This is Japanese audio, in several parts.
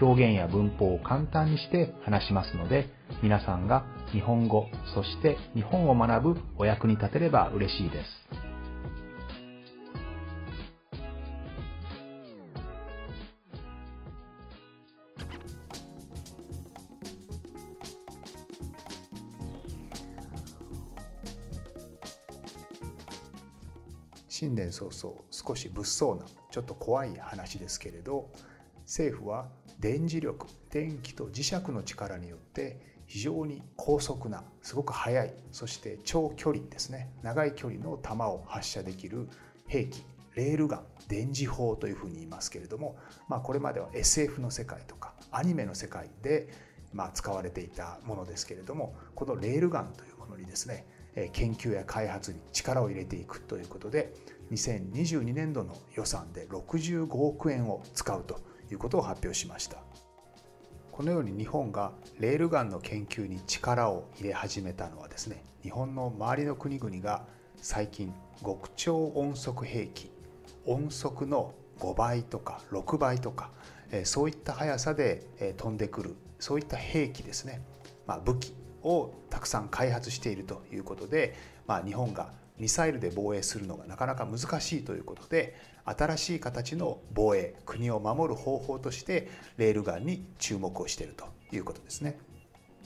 表現や文法を簡単にして話しますので皆さんが日本語そして日本を学ぶお役に立てれば嬉しいです。新年早々少し物騒なちょっと怖い話ですけれど政府は電磁力電気と磁石の力によって非常に高速なすごく速いそして長距離ですね長い距離の弾を発射できる兵器レールガン電磁砲というふうに言いますけれども、まあ、これまでは SF の世界とかアニメの世界でまあ使われていたものですけれどもこのレールガンというものにですね研究や開発に力を入れていくということで2022年度の予算で65億円を使うということを発表しました。このように日本がレールガンの研究に力を入れ始めたのはですね日本の周りの国々が最近極超音速兵器音速の5倍とか6倍とかそういった速さで飛んでくるそういった兵器ですね、まあ、武器をたくさん開発しているということで、まあ、日本がミサイルで防衛するのがなかなか難しいということで新しい形の防衛国を守る方法としてレールガンに注目をしているということですね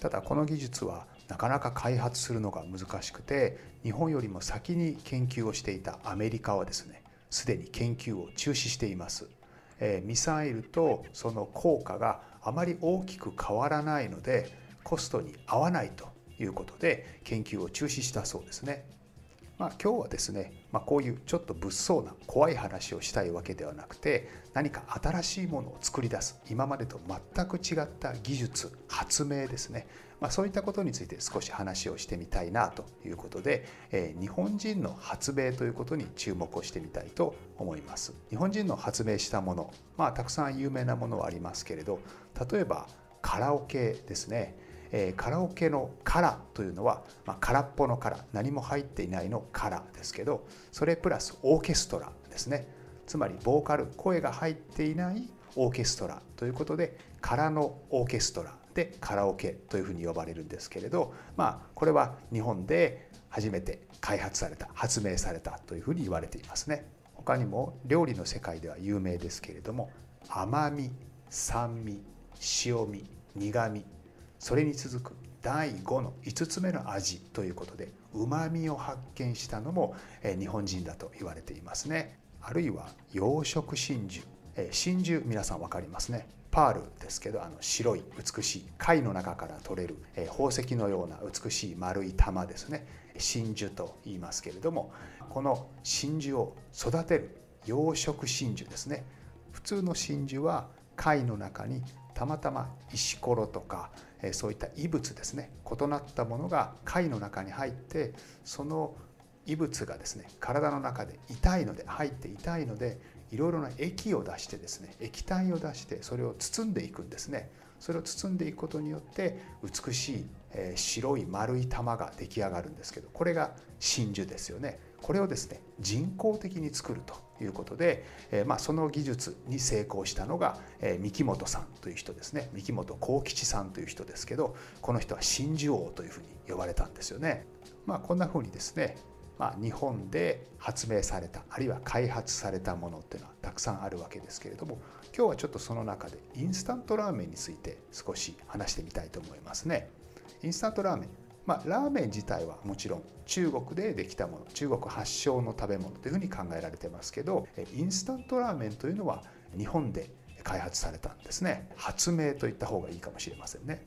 ただこの技術はなかなか開発するのが難しくて日本よりも先に研究をしていたアメリカはですねすでに研究を中止していますえミサイルとその効果があまり大きく変わらないのでコストに合わないということで研究を中止したそうですね。まあ、今日はですね、まあ、こういうちょっと物騒な怖い話をしたいわけではなくて何か新しいものを作り出す今までと全く違った技術発明ですね、まあ、そういったことについて少し話をしてみたいなということで、えー、日本人の発明ということに注目をしてみたいと思います。日本人の発明したもの、まあ、たくさん有名なものはありますけれど例えばカラオケですね。えー、カラオケの「カラ」というのは、まあ、空っぽの「カラ」何も入っていないの「カラ」ですけどそれプラスオーケストラですね。つまりボーカル声が入っていないオーケストラということで空のオーケストラでカラオケというふうに呼ばれるんですけれどまあこれは日本で初めて開発された発明されたというふうに言われていますね。他にも料理の世界では有名ですけれども甘み酸味塩味苦味それに続く第5の5つ目の味ということでうまみを発見したのも日本人だと言われていますね。あるいは養殖真珠。真珠皆さん分かりますね。パールですけどあの白い美しい貝の中から取れる宝石のような美しい丸い玉ですね。真珠と言いますけれどもこの真珠を育てる養殖真珠ですね。普通の真珠は貝の中にたまたま石ころとかそういった異物ですね異なったものが貝の中に入ってその異物がですね体の中で痛いので入って痛いのでいろいろな液を出してですね液体を出してそれを包んでいくんですね。それを包んでいくことによって美しい白い丸い玉が出来上がるんですけどこれが真珠ですよね。これをですね人工的に作るということで、えまあ、その技術に成功したのが、え三木本さんという人ですね三木本幸吉さんという人ですけどこの人は真珠王というふうに呼ばれたんですよね。まあ、こんなふうにですねまあ、日本で発明されたあるいは開発されたものっていうのはたくさんあるわけですけれども今日はちょっとその中でインスタントラーメンについて少し話してみたいと思いますね。インスタントラーメンまあ、ラーメン自体はもちろん中国でできたもの中国発祥の食べ物というふうに考えられてますけどインスタントラーメンというのは日本で開発されたんですね。発明といった方がいいかもしれませんね。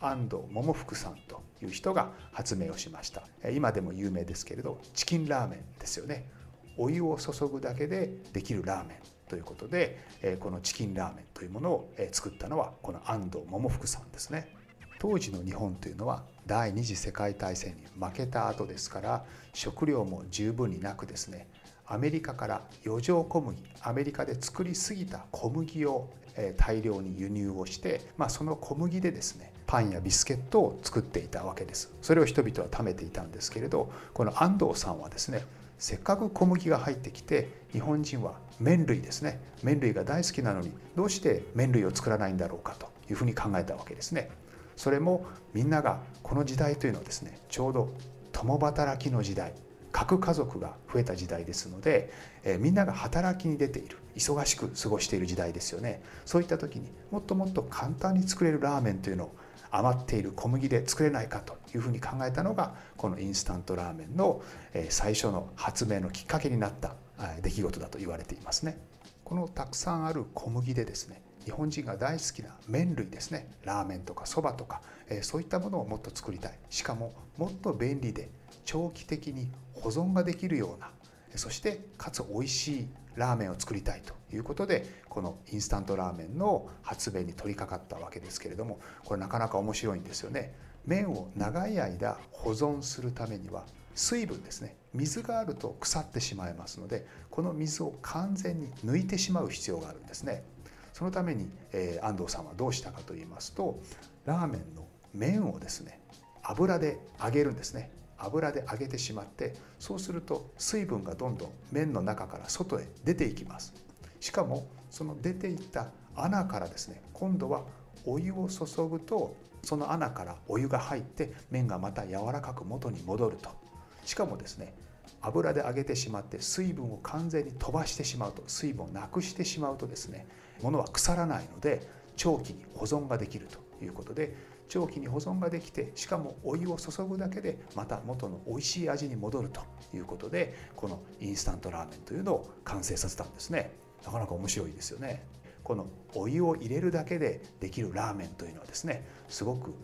安藤桃福さんという人が発明をしました。今でも有名ですけれどチキンラーメンですよね。お湯を注ぐだけでできるラーメンということでこのチキンラーメンというものを作ったのはこの安藤桃福さんですね。当時の日本というのは第二次世界大戦に負けた後ですから食料も十分になくですねアメリカから余剰小麦アメリカで作りすぎた小麦を大量に輸入をして、まあ、その小麦でですねパンやビスケットを作っていたわけです。それを人々は食べていたんですけれどこの安藤さんはですねせっかく小麦が入ってきて日本人は麺類ですね麺類が大好きなのにどうして麺類を作らないんだろうかというふうに考えたわけですね。それもみんながこの時代というのはですねちょうど共働きの時代核家族が増えた時代ですので、えー、みんなが働きに出ている忙しく過ごしている時代ですよねそういった時にもっともっと簡単に作れるラーメンというのを余っている小麦で作れないかというふうに考えたのがこのインスタントラーメンの最初の発明のきっかけになった出来事だと言われていますね。このたくさんある小麦でですね日本人が大好きな麺類ですね。ラーメンとかそばとかえそういったものをもっと作りたい。しかももっと便利で長期的に保存ができるようなそしてかつ美味しいラーメンを作りたいということでこのインスタントラーメンの発明に取り掛かったわけですけれどもこれなかなか面白いんですよね。麺を長い間保存するためには水分ですね。水があると腐ってしまいますのでこの水を完全に抜いてしまう必要があるんですね。そのために、えー、安藤さんはどうしたかと言いますとラーメンの麺をですね油で揚げるんですね。油で揚げてしまってそうすると水分がどんどん麺の中から外へ出ていきます。しかもその出ていった穴からですね今度はお湯を注ぐとその穴からお湯が入って麺がまた柔らかく元に戻ると。しかもですね油で揚げてしまって水分を完全に飛ばしてしまうと水分をなくしてしまうとですね物は腐らないので長期に保存ができるということで長期に保存ができてしかもお湯を注ぐだけでまた元の美味しい味に戻るということでこのインスタントラーメンというのを完成させたんですね。なかなか面白いですよね。このお湯を入れるだけでできるラーメンというのはですねすごく、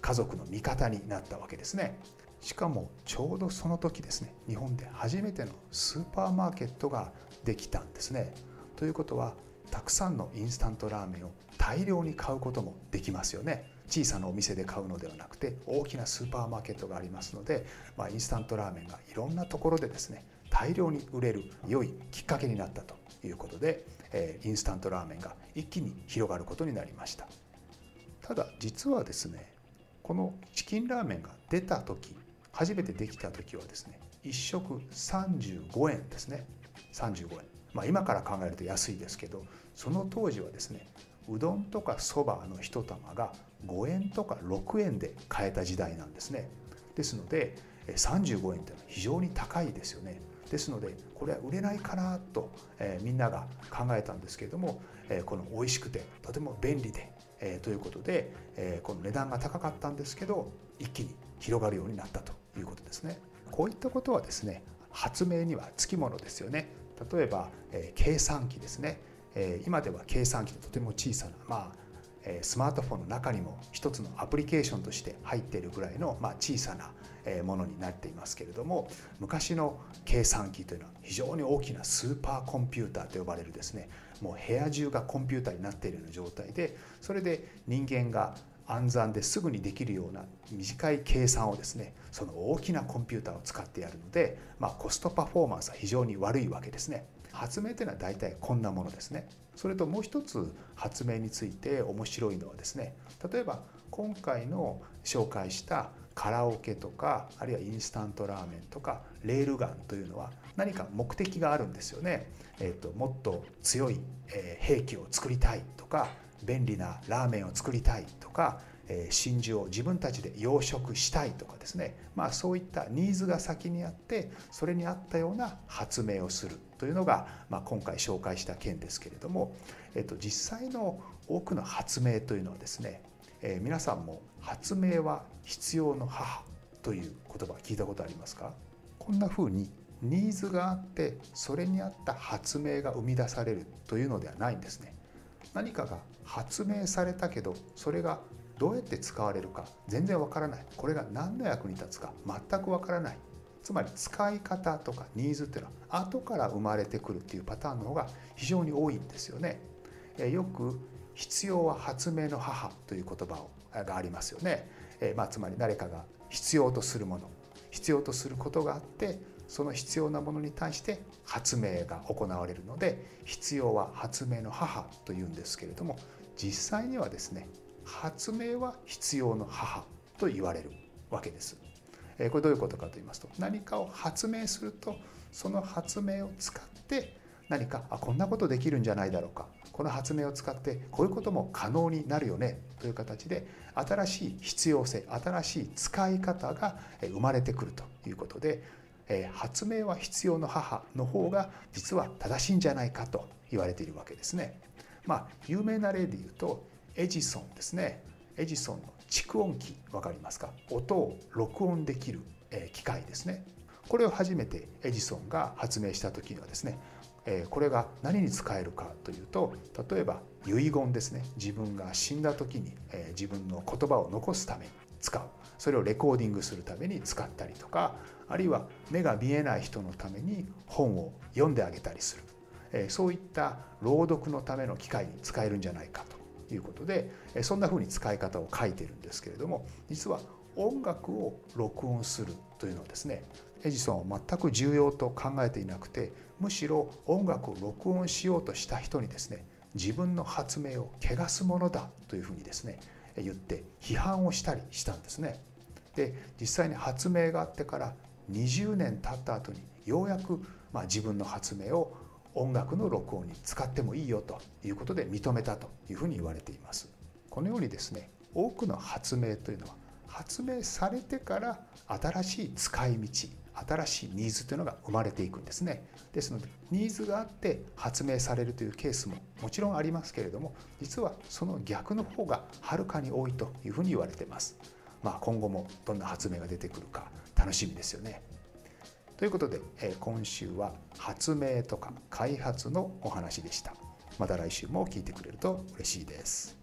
家族の味方になったわけですね。しかもちょうどその時ですね日本で初めてのスーパーマーケットができたんですね。ということはたくさんのインスタントラーメンを大量に買うこともできますよね。小さなお店で買うのではなくて大きなスーパーマーケットがありますので、まあ、インスタントラーメンがいろんなところでですね大量に売れる良いきっかけになったということで、えー、インスタントラーメンが一気に広がることになりました。ただ実はですねこのチキンラーメンが出た時初めてできた時はですね1食35円ですね。35円。まあ今から考えると安いですけどその当時はですねうどんとかそばの1玉が5円とか6円で買えた時代なんですね。ですので35円ってのは非常に高いですよね。ですのでこれは売れないかなと、えー、みんなが考えたんですけれども、えー、この美味しくてとても便利で、えー、ということで、えこの値段が高かったんですけど一気に広がるようになったと。いうことですね。こういったことはですね発明にはつきものですよね。例えば、え計算機ですね。え今では計算機とても小さな、まあスマートフォンの中にも一つのアプリケーションとして入っているぐらいの、ま、小さなものになっていますけれども昔の計算機というのは非常に大きなスーパーコンピューターと呼ばれるですねもう部屋中がコンピューターになっているような状態でそれで人間が暗算ですぐにできるような短い計算をですねその大きなコンピューターを使ってやるので、まあ、コストパフォーマンスは非常に悪いわけですね。発明というのは大体こんなものですね。それともう一つ発明について面白いのはですね例えば今回の紹介したカラオケとかあるいはインスタントラーメンとかレールガンというのは何か目的があるんですよね。えーと、もっと強い、え兵器を作りたいとか便利なラーメンを作りたいとか真珠を自分たちで養殖したいとかですね、まあ、そういったニーズが先にあってそれに合ったような発明をするというのが、まあ、今回紹介した件ですけれども、えっと、実際の多くの発明というのはですね、えー、皆さんも「発明は必要の母」という言葉聞いたことありますか？こんなふうにニーズがあってそれに合った発明が生み出されるというのではないんですね。何かが発明されたけどそれがどうやって使われるか全然わからないこれが何の役に立つか全くわからないつまり使い方とかニーズっていうのは後から生まれてくるっていうパターンの方が非常に多いんですよね。えよく必要は発明の母という言葉をがありますよね。えまあ、つまり誰かが必要とするもの必要とすることがあってその必要なものに対して発明が行われるので必要は発明の母というんですけれども実際にはですね発明は必要の母と言われるわけです。これどういうことかと言いますと何かを発明するとその発明を使って何かあこんなことできるんじゃないだろうかこの発明を使ってこういうことも可能になるよねという形で新しい必要性新しい使い方が生まれてくるということで発明は必要の母の方が実は正しいんじゃないかと言われているわけですね。まあ有名な例で言うとエジソンですね。エジソンの蓄音機分かりますか？音を録音できる機械ですね。これを初めてエジソンが発明した時にはですねこれが何に使えるかというと例えば遺言ですね自分が死んだ時に自分の言葉を残すために使う。それをレコーディングするために使ったりとかあるいは目が見えない人のために本を読んであげたりする。そういった朗読のための機会に使えるんじゃないかということでそんなふうに使い方を書いてるんですけれども実は音楽を録音するというのはですねエジソンは全く重要と考えていなくてむしろ音楽を録音しようとした人にですね自分の発明を汚すものだというふうにですね言って批判をしたりしたんですね。で実際に発明があってから20年経った後にようやくまあ自分の発明を音楽の録音に使ってもいいよということで認めたというふうに言われています。このようにですね多くの発明というのは発明されてから新しい使い道新しいニーズというのが生まれていくんですね。ですのでニーズがあって発明されるというケースももちろんありますけれども実はその逆の方がはるかに多いというふうに言われています。まあ今後もどんな発明が出てくるか楽しみですよね。ということで今週は発明とか開発のお話でした。また来週も聞いてくれると嬉しいです。